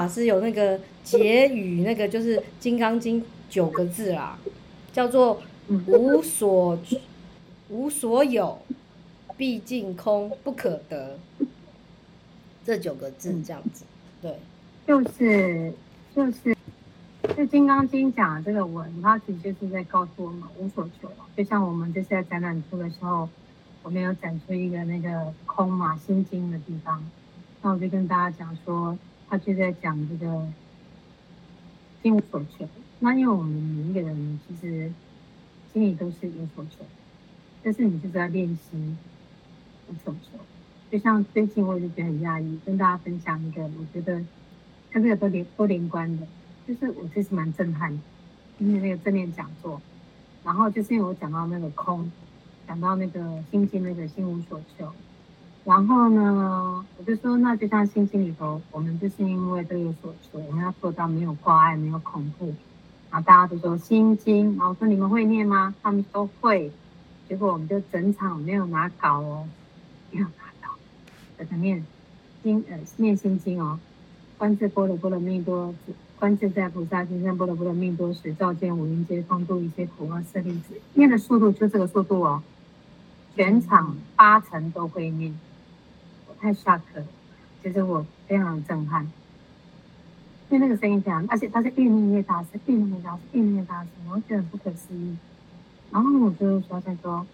法师有那个结语，那个就是《金刚经》九个字啦，叫做无所无所有，毕竟空，不可得。这九个字这样子，对，就是就是，就《金刚经》讲的这个文，它其实就是在告诉我们无所求。就像我们这次在展览出的时候，我们有展出一个那个空嘛，心经的地方。那我就跟大家讲说，他就在讲这个心无所求。那因为我们每一个人其实心里都是有所求，但是你就是要练习无所求。就像最近我就觉得很压抑，跟大家分享一个，我觉得跟这个都连都连贯的，就是我其实蛮震撼的，因为那个正念讲座，然后就是因为我讲到那个空，讲到那个心经那个心无所求，然后呢，我就说那就像心经里头，我们就是因为都有所求，我们要做到没有挂碍，没有恐怖，然后大家都说心经，然后说你们会念吗？他们都会，结果我们就整场没有拿稿哦，没有拿稿，在那。念经，呃，念心经哦。观自波罗波罗蜜多，观自在菩萨行深波罗波罗蜜多时，照见五蕴皆空，度一切苦厄舍利子。念的速度就这个速度哦，全场八成都会念，太 shock 了，其实我非常的震撼，因为那个声音非常，而且它是越念越大声，越念越大声，越念越大声，我觉得很不可思议。然后我就发现说，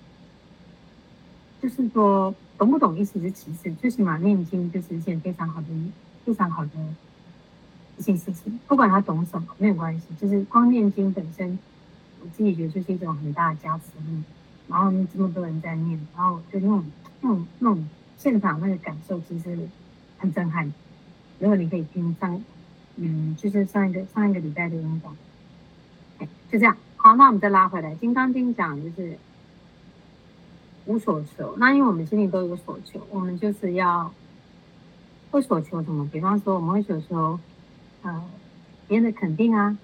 就是说。懂不懂意思是其次，最起码念经就是一件非常好的、非常好的一件事情。不管他懂什么，没有关系，就是光念经本身，我自己觉得就是一种很大的加持力。然后这么多人在念，然后就那种、那种、那种现场那个感受，其实很震撼。如果你可以听上，嗯，就是上一个上一个礼拜的演讲，就这样。好，那我们再拉回来，《金刚经》讲就是。无所求，那因为我们心里都有所求，我们就是要会所求什么？比方说，我们会所求，呃，别人的肯定啊，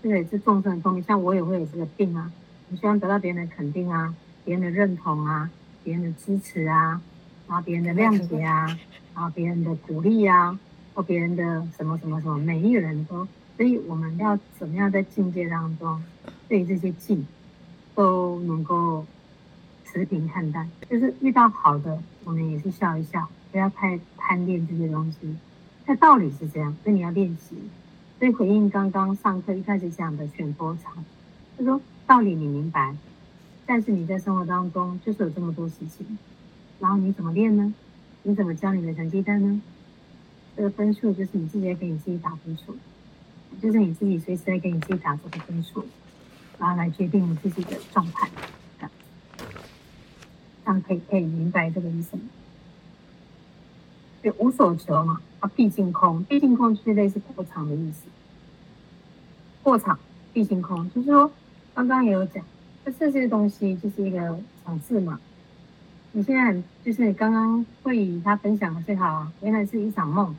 这个也是众生的通病。像我也会有这个病啊，我希望得到别人的肯定啊，别人的认同啊，别人的支持啊，然后别人的谅解啊，然后别人的鼓励啊，或别人的什么什么什么，每一个人都，所以我们要怎么样在境界当中，对于这些境都能够。持平看待，就是遇到好的，我们也是笑一笑，不要太贪恋这些东西。那道理是这样，所以你要练习。所以回应刚刚上课一开始讲的选波长，他说道理你明白，但是你在生活当中就是有这么多事情，然后你怎么练呢？你怎么教你的成绩单呢？这个分数就是你自己给你自己打分数，就是你自己随时在给你自己打这个分数，然后来决定你自己的状态。这样可以可以明白这个意思吗？就无所求嘛，啊，毕竟空，毕竟空就是类似过场的意思。过场，毕竟空，就是说，刚刚也有讲，这这些东西就是一个尝试嘛。你现在就是你刚刚会议他分享的最好啊，原来是一场梦，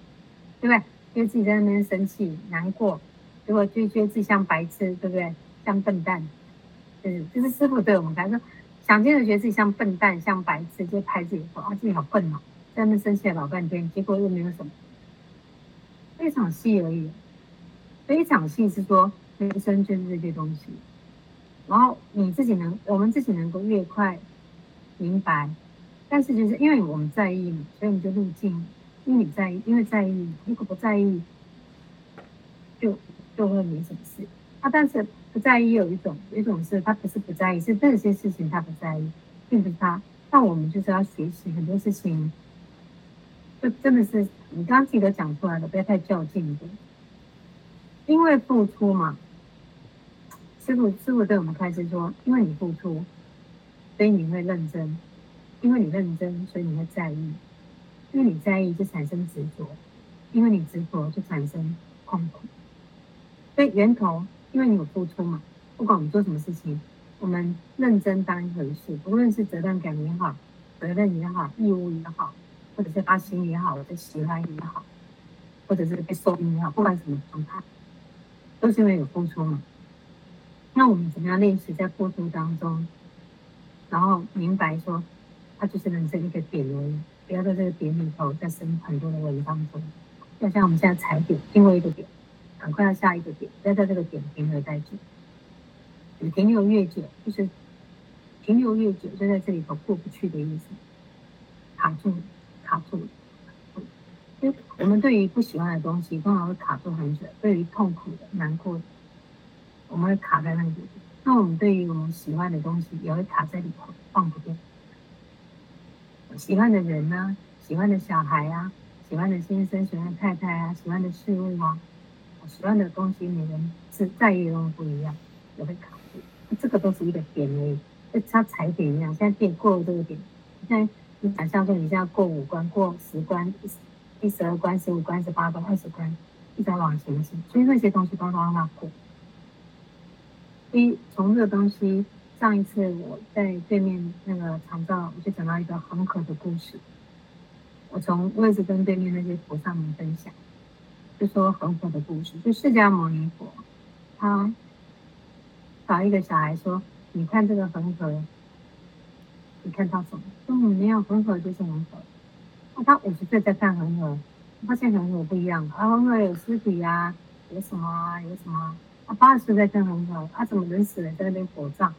对不对？因为自己在那边生气难过，结果就觉得自己像白痴，对不对？像笨蛋，就是就是师傅对我们来说。想见的觉得自己像笨蛋，像白痴，就拍自己说啊，自己好笨哦，在那边生气了老半天，结果又没有什么，一场戏而已。所以一场戏是说人生就是这些东西，然后你自己能，我们自己能够越快明白，但是就是因为我们在意嘛，所以你就入镜，因为你在意，因为在意，如果不在意，就就会没什么事啊，但是。不在意有一种，有一种是他不是不在意，是这些事情他不在意，并不是他。那我们就是要学习很多事情，就真的是你刚刚自己都讲出来了，不要太较劲的。因为付出嘛，师父师父对我们开始说，因为你付出，所以你会认真，因为你认真，所以你会在意，因为你在意就产生执着，因为你执着就产生痛苦，所以源头。因为你有付出嘛，不管我们做什么事情，我们认真当一回事，不论是责任感也好，责任也好，义务也好，或者是发心也好，或者喜欢也好，或者是被受益也好，不管什么状态，都是因为有付出嘛。那我们怎么样练习在付出当中，然后明白说，它就是人生一个点而已，不要在这个点里头再生很多的文当中。就像我们现在踩点，经过一个点，赶快要下一个点，不要在这个点停留太久。你停留越久，就是停留越久，就在这里头过不去的意思，卡住，卡住。因为我们对于不喜欢的东西，通常会卡住很久；对于痛苦的、难过的，我们会卡在那里。那我们对于我们喜欢的东西，也会卡在里头，放不掉。喜欢的人呢、啊，喜欢的小孩啊，喜欢的先生、喜欢的太太啊，喜欢的事物啊，喜欢的东西，每人是在意的东西不一样，也会卡住。这个都是一个点而已，就像踩点一样。现在点过了这个点，现在你想象说你现在过五关、过十关。第十二关、十五关、十八关、二十关，一直在往前进，所以那些东西都让它过。一从这个东西，上一次我在对面那个长照，我就讲到一个恒河的故事。我从我也是跟对面那些菩萨们分享，就说恒河的故事，就释迦牟尼佛，他找一个小孩说：“你看这个恒河，你看到什么？”说：“没有，恒河就是恒河。”那他五十岁在看恒河，发现恒河不一样。啊，恒河有尸体啊，有什么啊，有什么？他八十岁在看恒河，他怎么人死了在那边火葬？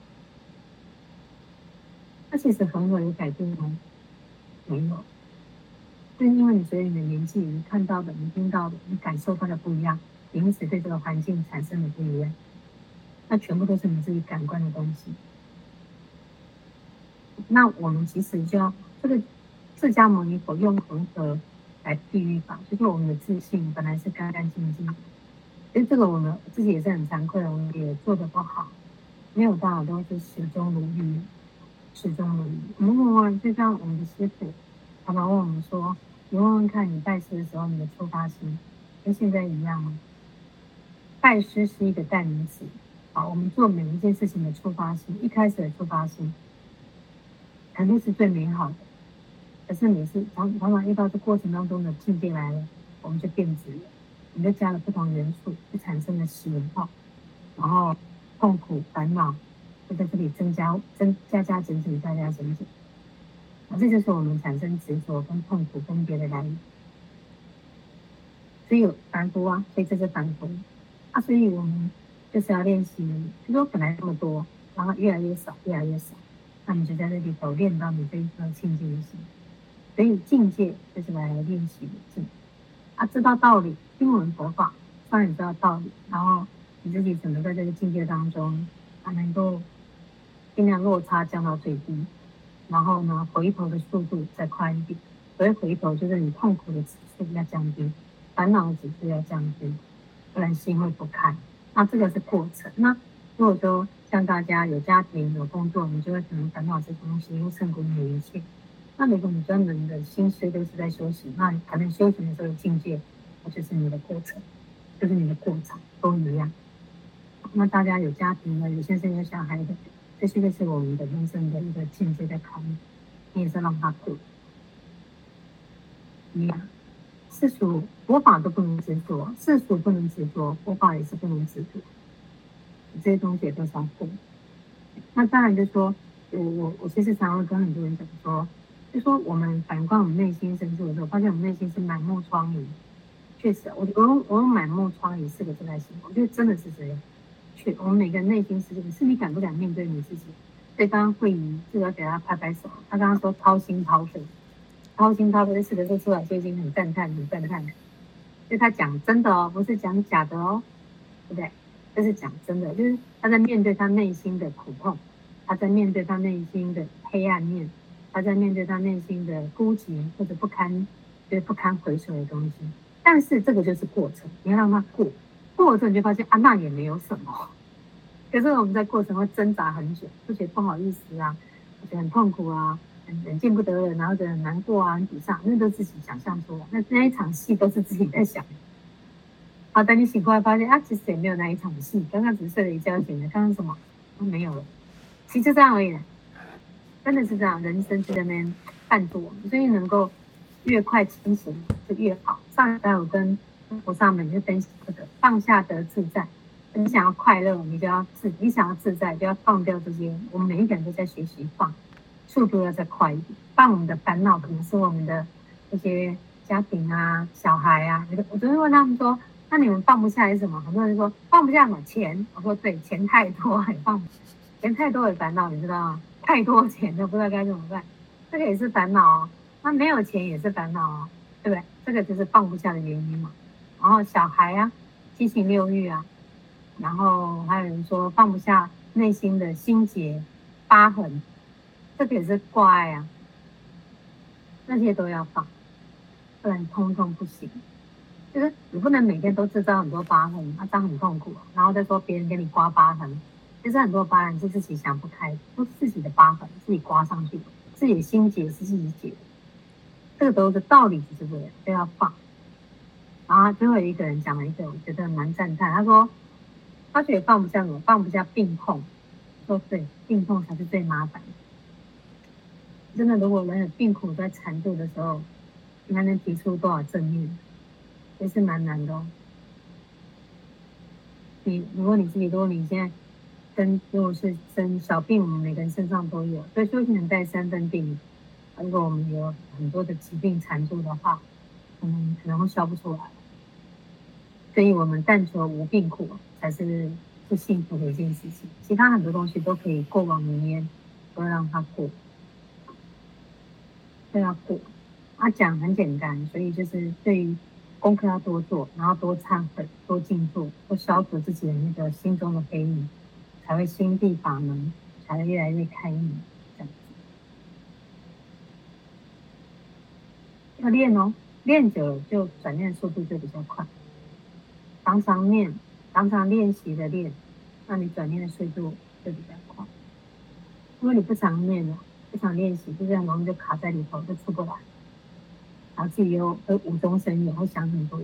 那其实恒河有改变吗？没有，就是因为你随着你的年纪，你看到的、你听到的、你感受到的不一样，因此对这个环境产生的不一样。那全部都是你自己感官的东西。那我们其实就要这个。释迦牟尼佛用恒河来比喻法，就是我们的自信本来是干干净净，其实这个我们自己也是很惭愧的，我们也做得不好，没有办法都是始终如一，始终如一。我们问问，就像我们的师傅，常常问我们说：“你问问看你拜师的时候，你的出发心跟现在一样吗？”拜师是一个代名词，好，我们做每一件事情的出发心，一开始的出发心肯定是最美好的。可是你是常常常遇到这过程当中的境界来了，我们就变质了，你就加了不同元素，就产生了习文化，然后痛苦烦恼就在这里增加增加加减减加加减减，啊，这就是我们产生执着跟痛苦分别的来源。所以有凡夫啊，所以这是凡夫啊，所以我们就是要练习，就说本来那么多，然后越来越少，越来越少，那你就在这里头练到你这一颗清净心。所以境界就是来练习的境啊，知道道理，听闻佛法，当然知道道理，然后你自己怎么在这个境界当中，啊，能够尽量落差降到最低，然后呢，回头的速度再快一点。所以回头就是你痛苦的指数要降低，烦恼的指数要降低，不然心会不开。那这个是过程。那如果说像大家有家庭有工作，你就会可能烦恼这东西，因为胜过你一切。那如果你专门的心思都是在修行，那可能修行的时候境界，那就是你的过程，就是你的过程都一样。那大家有家庭的，有先生有小孩的，这些都是我们的人生的一个境界在考验，你也是让他过。一样，世俗佛法都不能执着，世俗不能执着，佛法也是不能执着，这些东西也都是要过。那当然就说，我我我其实常常会跟很多人讲说。就说我们反观我们内心深处的时候，发现我们内心是满目疮痍。确实，我我我满目疮痍四个字来形容，我觉得真的是这样。确，我们每个人内心是这个，是你敢不敢面对你自己？对方慧仪，这个要给他拍拍手。他刚刚说掏心掏肺，掏心掏肺这四个字出来就已经很赞叹，很赞叹。就他讲真的哦，不是讲假的哦，对不对？这是讲真的，就是他在面对他内心的苦痛，他在面对他内心的黑暗面。他在面对他内心的孤寂或者不堪，就是不堪回首的东西。但是这个就是过程，你要让他过，过了之后你就发现啊，那也没有什么。可是我们在过程会挣扎很久，就觉得不好意思啊，觉得很痛苦啊，很很见不得人，然后觉得很难过啊，很沮丧，那都自己想象出来。那那一场戏都是自己在想。好，等你醒过来发现啊，其实也没有那一场戏，刚刚只是睡了一觉醒了，刚刚什么都没有了，其实就这样而已。真的是这样，人生就在那边伴着我们，所以能够越快清醒就越好。上一代我跟菩萨们就分析这个放下得自在。你想要快乐，你就要自；你想要自在，就要放掉这些。我们每一个人都在学习放，速度要再快一点。放我们的烦恼，可能是我们的这些家庭啊、小孩啊。我我昨天问他们说，那你们放不下是什么？很多人说放不下什么钱。我说对，钱太多也放不下，钱太多的烦恼，你知道吗？太多钱都不知道该怎么办，这个也是烦恼哦。那没有钱也是烦恼哦，对不对？这个就是放不下的原因嘛。然后小孩啊，七情六欲啊，然后还有人说放不下内心的心结、疤痕，这个也是挂碍啊。那些都要放，不然通通不行。就是你不能每天都制造很多疤痕，那这样很痛苦。然后再说别人给你刮疤痕。其实很多疤痕是自己想不开，都是自己的疤痕，自己刮上去的，自己的心结是自己解的。这个都是道理，就是这样，都要放。然后最后一个人讲了一个，我觉得蛮赞叹。他说，他觉得放不下什么，放不下病痛。说对，病痛才是最麻烦。真的，如果人有病苦在缠住的时候，你还能提出多少正面，也是蛮难的哦。你如果你自己，如果你现在。跟如果是生小病，我们每个人身上都有，所以修行人带三分病。如果我们有很多的疾病缠住的话，嗯，可能会消不出来。所以我们但求无病苦，才是最幸福的一件事情。其他很多东西都可以过往云烟，都让它过，都要过。他讲很简单，所以就是对于功课要多做，然后多忏悔，多静坐，多消除自己的那个心中的黑影。才会心地法门，才会越来越开明，这样子。要练哦，练久了就转念速度就比较快。常常练，常常练习的练，那你转念的速度就比较快。如果你不常练了，不常练习，就这样容易就卡在里头，就出不来。然后自己又会无中生有，会想很多，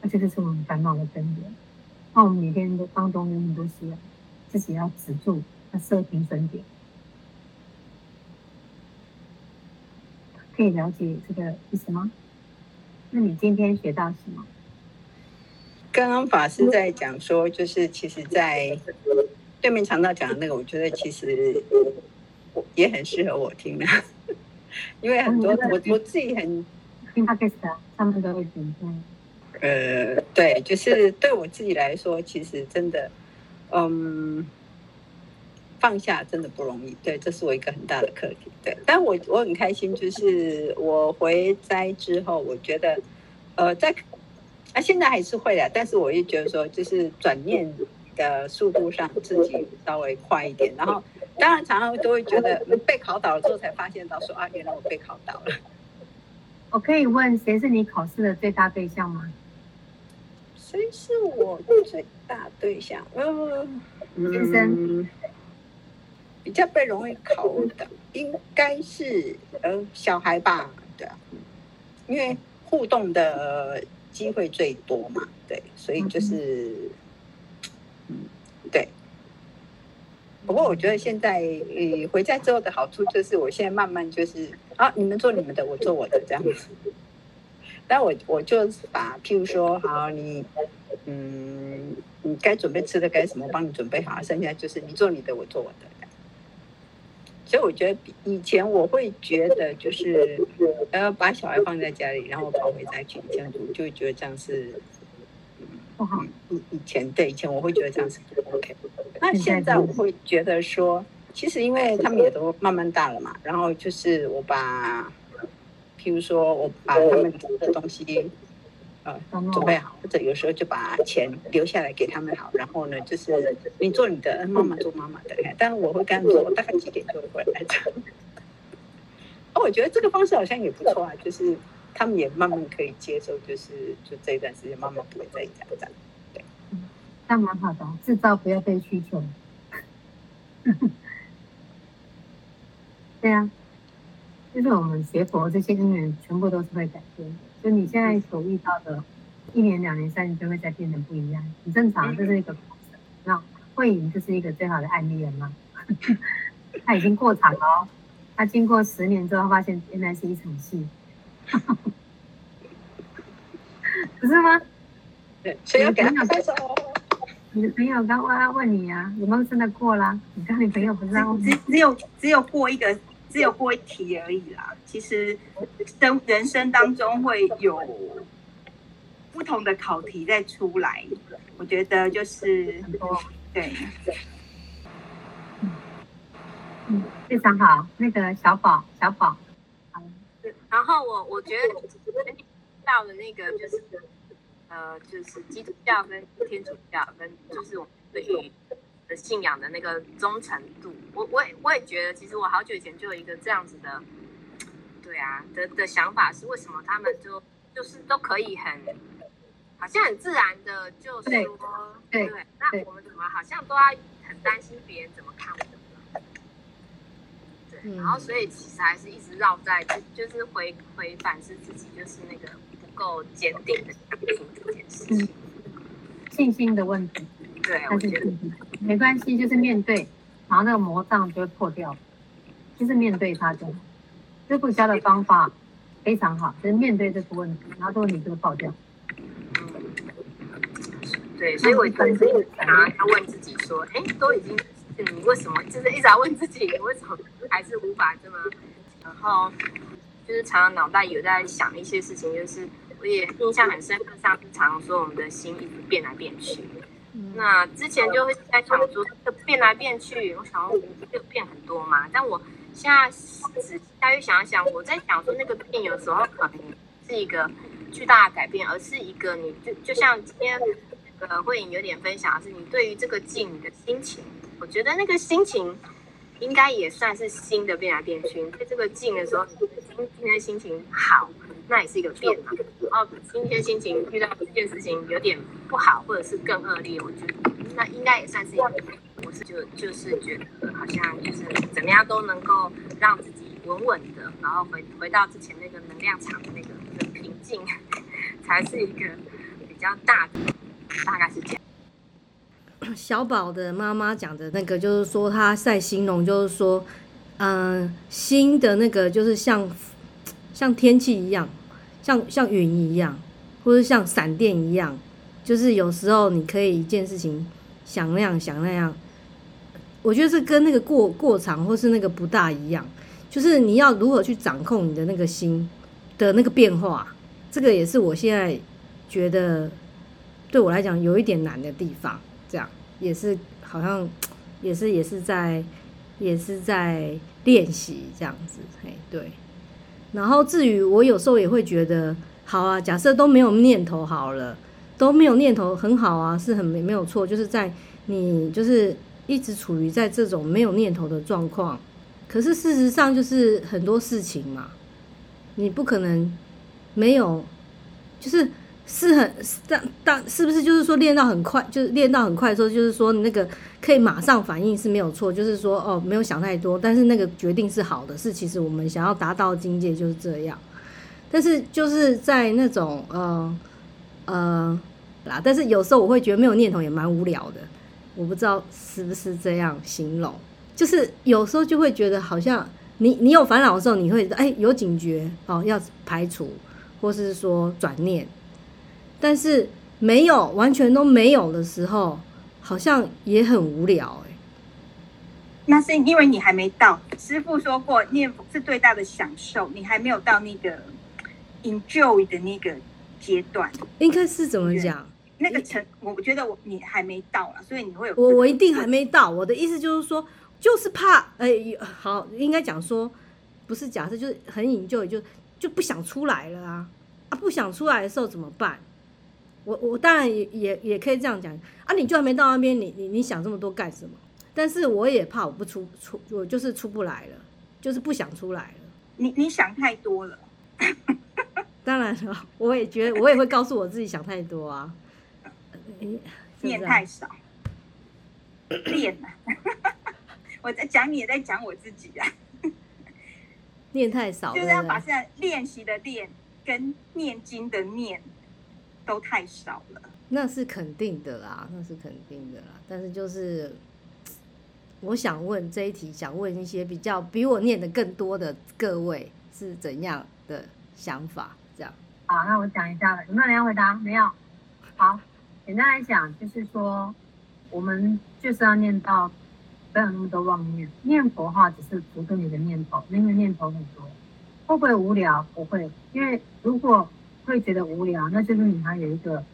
那这个是我们烦恼的根源。那我们每天都当中有很多事。自己要止住，要设停损点，可以了解这个意思吗？那你今天学到什么？刚刚法师在讲说，就是其实，在对面常道讲的那个，我觉得其实也很适合我听的，因为很多我我自己很听 Podcast 啊，他们都会听。呃，对，就是对我自己来说，其实真的。嗯，放下真的不容易，对，这是我一个很大的课题，对。但我我很开心，就是我回斋之后，我觉得，呃，在啊现在还是会的，但是我也觉得说，就是转念的速度上自己稍微快一点。然后，当然常常都会觉得被考倒了之后，才发现到说啊，原来我被考倒了。我可以问，谁是你考试的最大对象吗？谁是我最大对象？嗯，先生，比较被容易考的应该是呃小孩吧？对啊，因为互动的机会最多嘛，对，所以就是，嗯，对。不过我觉得现在呃回家之后的好处就是，我现在慢慢就是啊，你们做你们的，我做我的这样子。但我我就把，譬如说，好，你，嗯，你该准备吃的该什么，帮你准备好，剩下就是你做你的，我做我的。所以我觉得以前我会觉得就是，呃，把小孩放在家里，然后跑回家去这样子，我就会觉得这样是，嗯，以以前对以前我会觉得这样是不 OK。那现在我会觉得说，其实因为他们也都慢慢大了嘛，然后就是我把。譬如说，我把他们的东西，呃，准备好，或者有时候就把钱留下来给他们好。然后呢，就是你做你的，妈妈做妈妈的。但是我会跟他们说，我大概几点就会回来的。哦，我觉得这个方式好像也不错啊，就是他们也慢慢可以接受，就是就这一段时间妈妈不会在家这样。对，那蛮好的，制造不要被需求。对啊。就是我们学佛这些因缘，全部都是会改变的。就你现在所遇到的，一年、两年、三年就会再变成不一样，很正常。这是一个过程。那慧颖就是一个最好的案例了嘛？他已经过场了哦。他经过十年之后，发现原来是一场戏，不是吗？对，所以要给他拍手。你的朋友刚刚问你啊，有没有真的过啦？你跟你朋友不是？只只有只有过一个。只有过一题而已啦。其实生人生当中会有不同的考题再出来，我觉得就是很多对。嗯，非常好。那个小宝，小宝，然后我我觉得到了那个就是呃，就是基督教跟天主教跟就是我们对于的信仰的那个忠诚度，我我也我也觉得，其实我好久以前就有一个这样子的，对啊的的想法是，为什么他们就就是都可以很好像很自然的就说对，对，那我们怎么好像都要很担心别人怎么看我们？然后，所以其实还是一直绕在，就就是回回反思自己，就是那个不够坚定的信心这件事情，信心的问题。对，我觉得没关系，就是面对，然后那个魔障就会破掉，就是面对它就好。师父教的方法非常好，就是面对这个问题，然后这个问题就会爆掉。嗯，对，所以我本身常常要问自己说，哎，都已经。你为什么就是一直在问自己，你为什么还是无法这么？然后就是常常脑袋有在想一些事情，就是我也印象很深刻，上次常说我们的心一直变来变去。那之前就会在想说，这变来变去，我想说就变很多嘛。但我现在仔细再去想一想，我在想说那个变有时候可能是一个巨大的改变，而是一个你就就像今天那个慧颖有点分享的是，你对于这个境你的心情。我觉得那个心情应该也算是新的变来变去。你对这个静的时候，你今今天心情好，那也是一个变嘛。然后今天心情遇到一件事情有点不好，或者是更恶劣，我觉得那应该也算是一个变。我是就就是觉得好像就是怎么样都能够让自己稳稳的，然后回回到之前那个能量场的那个的平静，才是一个比较大的，大概是这样。小宝的妈妈讲的那个，就是说他在形容，就是说，嗯、呃，心的那个就是像像天气一样，像像云一样，或者像闪电一样，就是有时候你可以一件事情想那样想那样，我觉得是跟那个过过场或是那个不大一样，就是你要如何去掌控你的那个心的那个变化，这个也是我现在觉得对我来讲有一点难的地方。这样也是好像也是也是在也是在练习这样子，嘿，对。然后至于我有时候也会觉得，好啊，假设都没有念头好了，都没有念头很好啊，是很没没有错，就是在你就是一直处于在这种没有念头的状况。可是事实上就是很多事情嘛，你不可能没有，就是。是很当当是不是就是说练到很快，就是练到很快的时候，就是说那个可以马上反应是没有错，就是说哦没有想太多，但是那个决定是好的，是其实我们想要达到境界就是这样。但是就是在那种呃呃啦，但是有时候我会觉得没有念头也蛮无聊的，我不知道是不是这样形容，就是有时候就会觉得好像你你有烦恼的时候，你会哎有警觉哦要排除，或是说转念。但是没有完全都没有的时候，好像也很无聊哎、欸。那是因为你还没到。师傅说过，念佛是最大的享受，你还没有到那个 enjoy 的那个阶段。应该是怎么讲？那个成，我觉得我你还没到啊，所以你会有。我我一定还没到。我的意思就是说，就是怕哎、欸，好，应该讲说，不是假设，就是很 enjoy，就就不想出来了啊啊！不想出来的时候怎么办？我我当然也也也可以这样讲啊，你就还没到那边，你你你想这么多干什么？但是我也怕我不出出，我就是出不来了，就是不想出来了。你你想太多了。当然了，我也觉得我也会告诉我自己想太多啊。念太少，练啊。我在讲你，也在讲我自己啊。念太少，就是要把现在练习的练跟念经的念。都太少了，那是肯定的啦，那是肯定的啦。但是就是，我想问这一题，想问一些比较比我念的更多的各位是怎样的想法？这样。好，那我讲一下了，有没有人要回答？没有。好，简单来讲，就是说，我们就是要念到不要有那么多妄念。念佛哈只是辅助你的念头，因为念头很多，会不会无聊？不会，因为如果会觉得无聊，那就是你还有一个，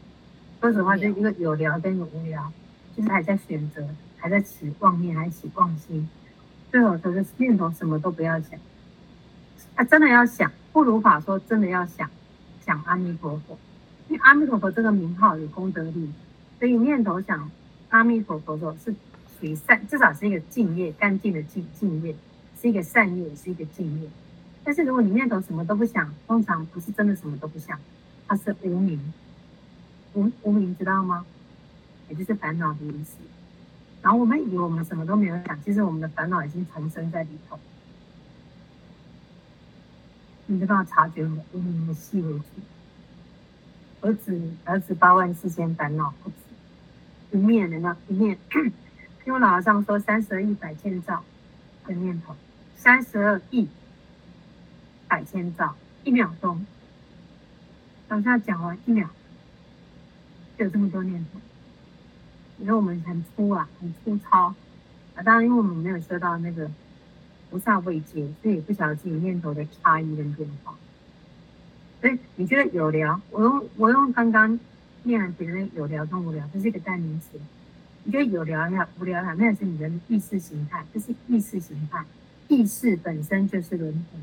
说实话，就一个有聊跟有无聊，就是还在选择，还在起妄念，还起妄心。最后就是念头什么都不要想，啊，真的要想，不如法说真的要想，想阿弥陀佛，因为阿弥陀佛这个名号有功德力，所以念头想阿弥陀佛说是属于善，至少是一个净业，干净的净净业，是一个善业，也是一个净业。但是如果你念头什么都不想，通常不是真的什么都不想，它是无明，无无明知道吗？也就是烦恼的意思。然后我们以为我们什么都没有想，其实我们的烦恼已经缠身在里头。你没办法察觉我们无名的细微处。儿子，儿子八万四千烦恼不止，一面的那一面，因为老和尚说三十二亿百千兆的念头，三十二亿百千兆，一秒钟，等下讲完一秒，就有这么多念头。因为我们很粗啊，很粗糙啊。当然，因为我们没有修到那个菩萨位阶，所以也不晓得自己念头的差异跟变化。所以你觉得有聊？我用我用刚刚念了别人有聊跟无聊，这是一个代名词。你觉得有聊呀、无聊呀，那也是你的意识形态，这是意识形态。意识本身就是轮回。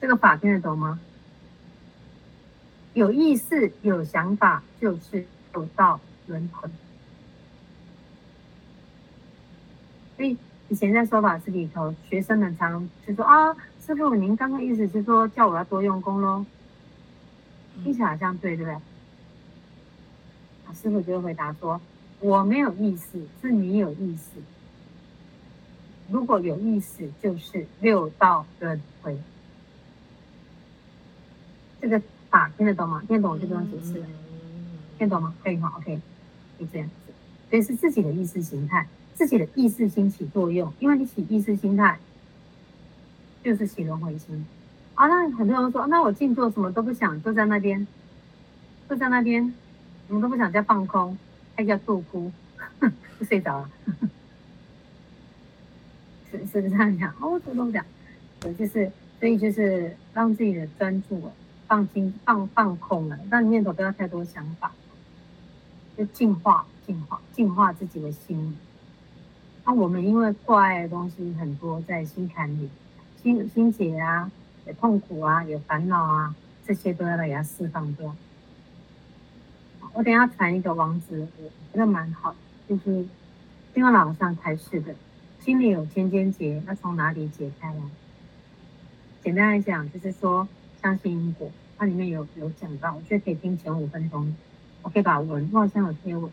这个法听得懂吗？有意识、有想法，就是有道轮回。所以以前在说法寺里头，学生们常就说啊，师傅，您刚刚意思是说叫我要多用功喽？听起来好像对，对不对？啊，师傅就会回答说，我没有意思，是你有意思。如果有意思，就是六道轮回。这个法听得懂吗？听得懂我就不用解释了。听得懂吗？可以吗？OK，就这样子。所以是自己的意识形态。自己的意识心起作用，因为你起意识心态，就是起轮回心。啊，那很多人说，那我静坐什么都不想，坐在那边，坐在那边，什么都不想，再放空，还叫做哭，就睡着了。是是这样讲，哦，都这么讲，对，就是所以就是让自己的专注放心放放空了，让念头不要太多想法，就净化净化净化自己的心。那、我们因为挂碍的东西很多，在心坎里，心心结啊，有痛苦啊，有烦恼啊，这些都要来给它释放掉。我等下传一个网址，我觉得蛮好，就是金刚老和尚开示的，心里有千千结，那从哪里解开来？简单来讲，就是说相信因果，它里面有有讲到，我觉得可以听前五分钟，我可以把文，我好像有贴文，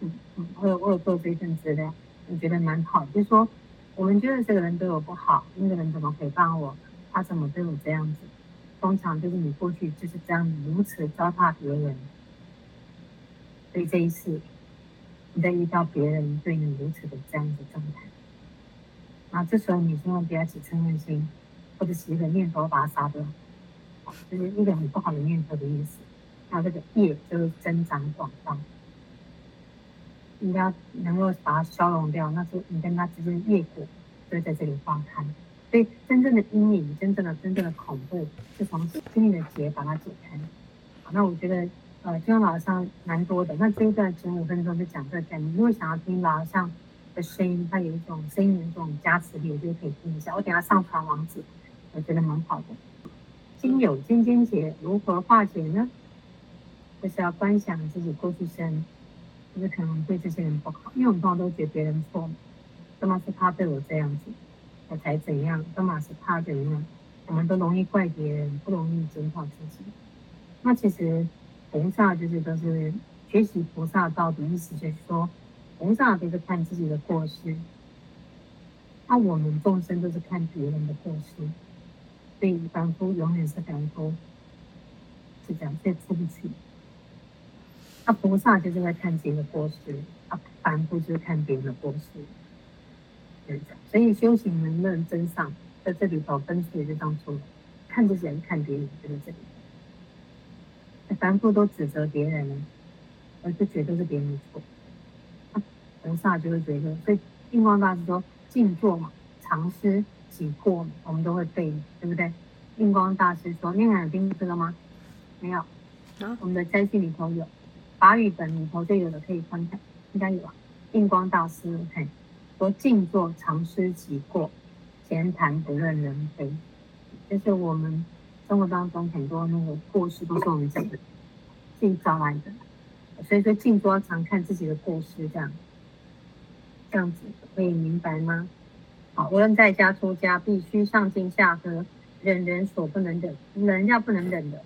嗯嗯，我有我有做这一份资料。我觉得蛮好，就是说，我们觉得这个人对我不好，那个人怎么诽谤我，他怎么对我这样子？通常就是你过去就是这样如此糟蹋别人，所以这一次，你再遇到别人对你如此的这样子状态，那这时候你千万不要起嗔恨心，或者起一个念头把它杀掉，就是一个很不好的念头的意思，那这个业就会增长广大。应该能够把它消融掉，那就你跟他之间的业果就会在这里化开。所以真正的阴影，真正的真正的恐怖，是从心里的结把它解开。好，那我觉得呃，金刚老上蛮多的。那这一段前五分钟就讲这个概念。如果想要听老和尚的声音，他有一种声音的这种加持力，我就可以听一下。我等下上传网址，我觉得蛮好的。心有千千结，如何化解呢？就是要观想自己过去生。就是可能对这些人不好，因为我们通常都觉得别人错，干嘛是他对我这样子，我才怎样，干嘛是他怎样，我们都容易怪别人，不容易检讨自己。那其实菩萨就是都是学习菩萨道的意思，就是说菩萨都是看自己的过失，那我们众生都是看别人的过失，所以凡夫永远是凡夫，是这样，所以对不起。那菩萨就是在看自己的过失，啊，凡夫就是看别人的过失，就是。所以修行能不能真上，在这里头分析也是这样说的：看自己看别人，就是这里。凡夫都指责别人，而不觉得是别人的错。菩萨就会觉得，所以印光大师说静坐嘛，常思己过，我们都会背，对不对？印光大师说，念海有听这个吗？没有，啊，我们的斋信里头有，法语本里头就有的可以翻看，应该有啊。印光大师嘿，说静坐常思己过，闲谈不论人非，就是我们生活当中很多那个过失都是我们自己 自己招来的。所以说，静坐常看自己的过失，这样，这样子可以明白吗？无论在家出家，必须上进下和，忍人所不能忍，人家不能忍的。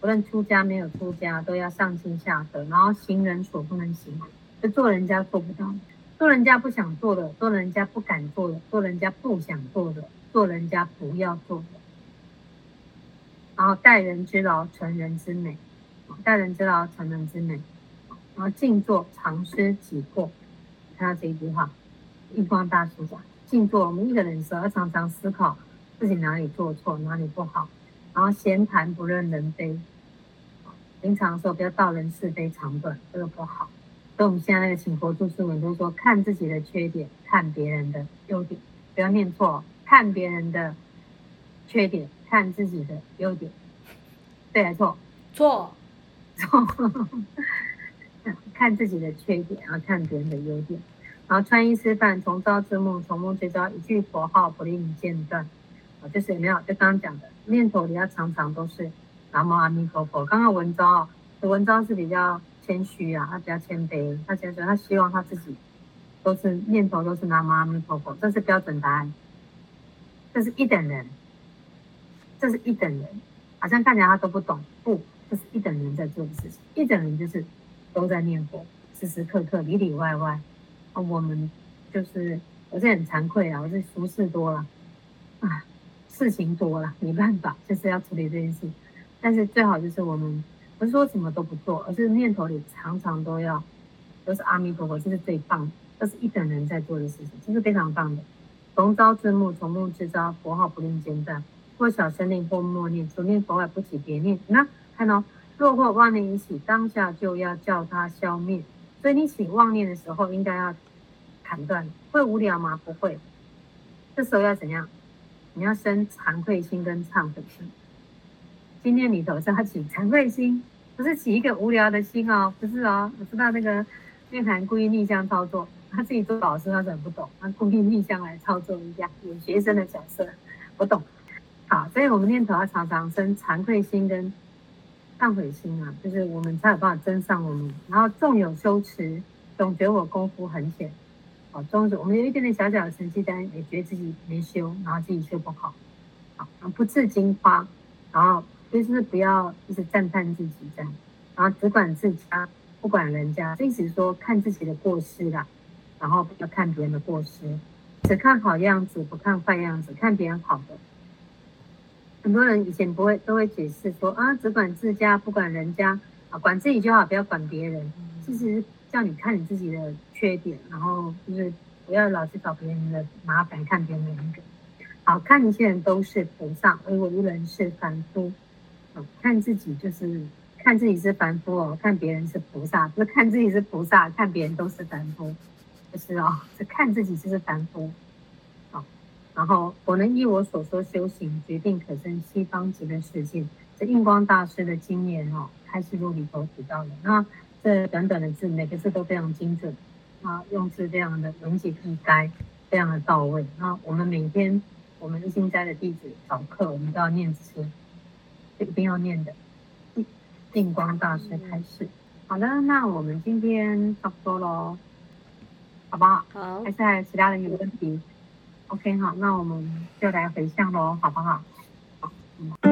无论出家没有出家，都要上进下和，然后行人所不能行，就做人家做不到，做人家不想做的，做人家不敢做的，做人家不想做的，做人家不要做的。然后待人之劳，成人之美。待人之劳，成人之美。然后静坐，常思己过。看到这一句话，印光大师讲：静坐，我们一个人的时候要常常思考自己哪里做错，哪里不好。然后闲谈不论人非。平常的时候不要道人是非长短，这个不好。所以我们现在那个请佛注释文都说：看自己的缺点，看别人的优点。不要念错，看别人的缺点，看自己的优点。对还是错？错。看自己的缺点，然后看别人的优点，然后穿衣吃饭，从朝至暮，从暮至朝，一句佛号不令间断。啊，就是有没有？就刚刚讲的，念头里要常常都是南无阿弥陀佛。刚刚文昭，文昭是比较谦虚啊，他比较谦卑，他谦虚，他希望他自己都是念头都是南无阿弥陀佛，这是标准答案，这是一等人，这是一等人，好像看起来他都不懂，不。这是一等人在做的事情，一等人就是都在念佛，时时刻刻里里外外。啊，我们就是我是很惭愧啊，我是俗事多了，啊，事情多了，没办法，就是要处理这件事。但是最好就是我们不是说什么都不做，而是念头里常常都要都是阿弥陀佛，这是最棒的，这是一等人在做的事情，这是非常棒的。从朝至暮，从暮至朝，佛号不令间断，或小声念，或默念，除念佛外不起别念。那。看哦，若或妄念一起，当下就要叫它消灭。所以你起妄念的时候，应该要砍断。会无聊吗？不会。这时候要怎样？你要生惭愧心跟忏悔心。今天你头是要起惭愧心，不是起一个无聊的心哦，不是哦。我知道那个念涵故意逆向操作，他自己做老师，他怎么不懂？他故意逆向来操作一下，有学生的角色，我懂。好，所以我们念头要常常生惭愧心跟。忏悔心啊，就是我们才有办法增上我们。然后纵有修持，总觉我功夫很浅。好，终止我们有一点点小小的成绩单，也觉得自己没修，然后自己修不好。好，不自矜夸，然后就是不要就是赞叹自己这样，然后只管自家，不管人家。意思是说看自己的过失啦，然后不要看别人的过失，只看好样子，不看坏样子，看别人好的。很多人以前不会都会解释说啊，只管自家不管人家啊，管自己就好，不要管别人。其实叫你看你自己的缺点，然后就是不要老是找别人的麻烦，看别人的那个。好，看一些人都是菩萨，而我一人是凡夫。啊，看自己就是看自己是凡夫哦，看别人是菩萨，不是看自己是菩萨，看别人都是凡夫，不是哦，是看自己就是凡夫。然后我能依我所说修行，决定可生西方极乐世界。这印光大师的经验哦，开示录里头提到的。那这短短的字，每个字都非常精准，啊，用字非常的言简意赅，非常的到位。那我们每天，我们一心斋的弟子早课，我们都要念词，一定要念的。印光大师开示。好的，那我们今天差不多喽，好不好？好。还是还有其他人有问题？OK，好，那我们就来回向喽，好不好？好，嗯。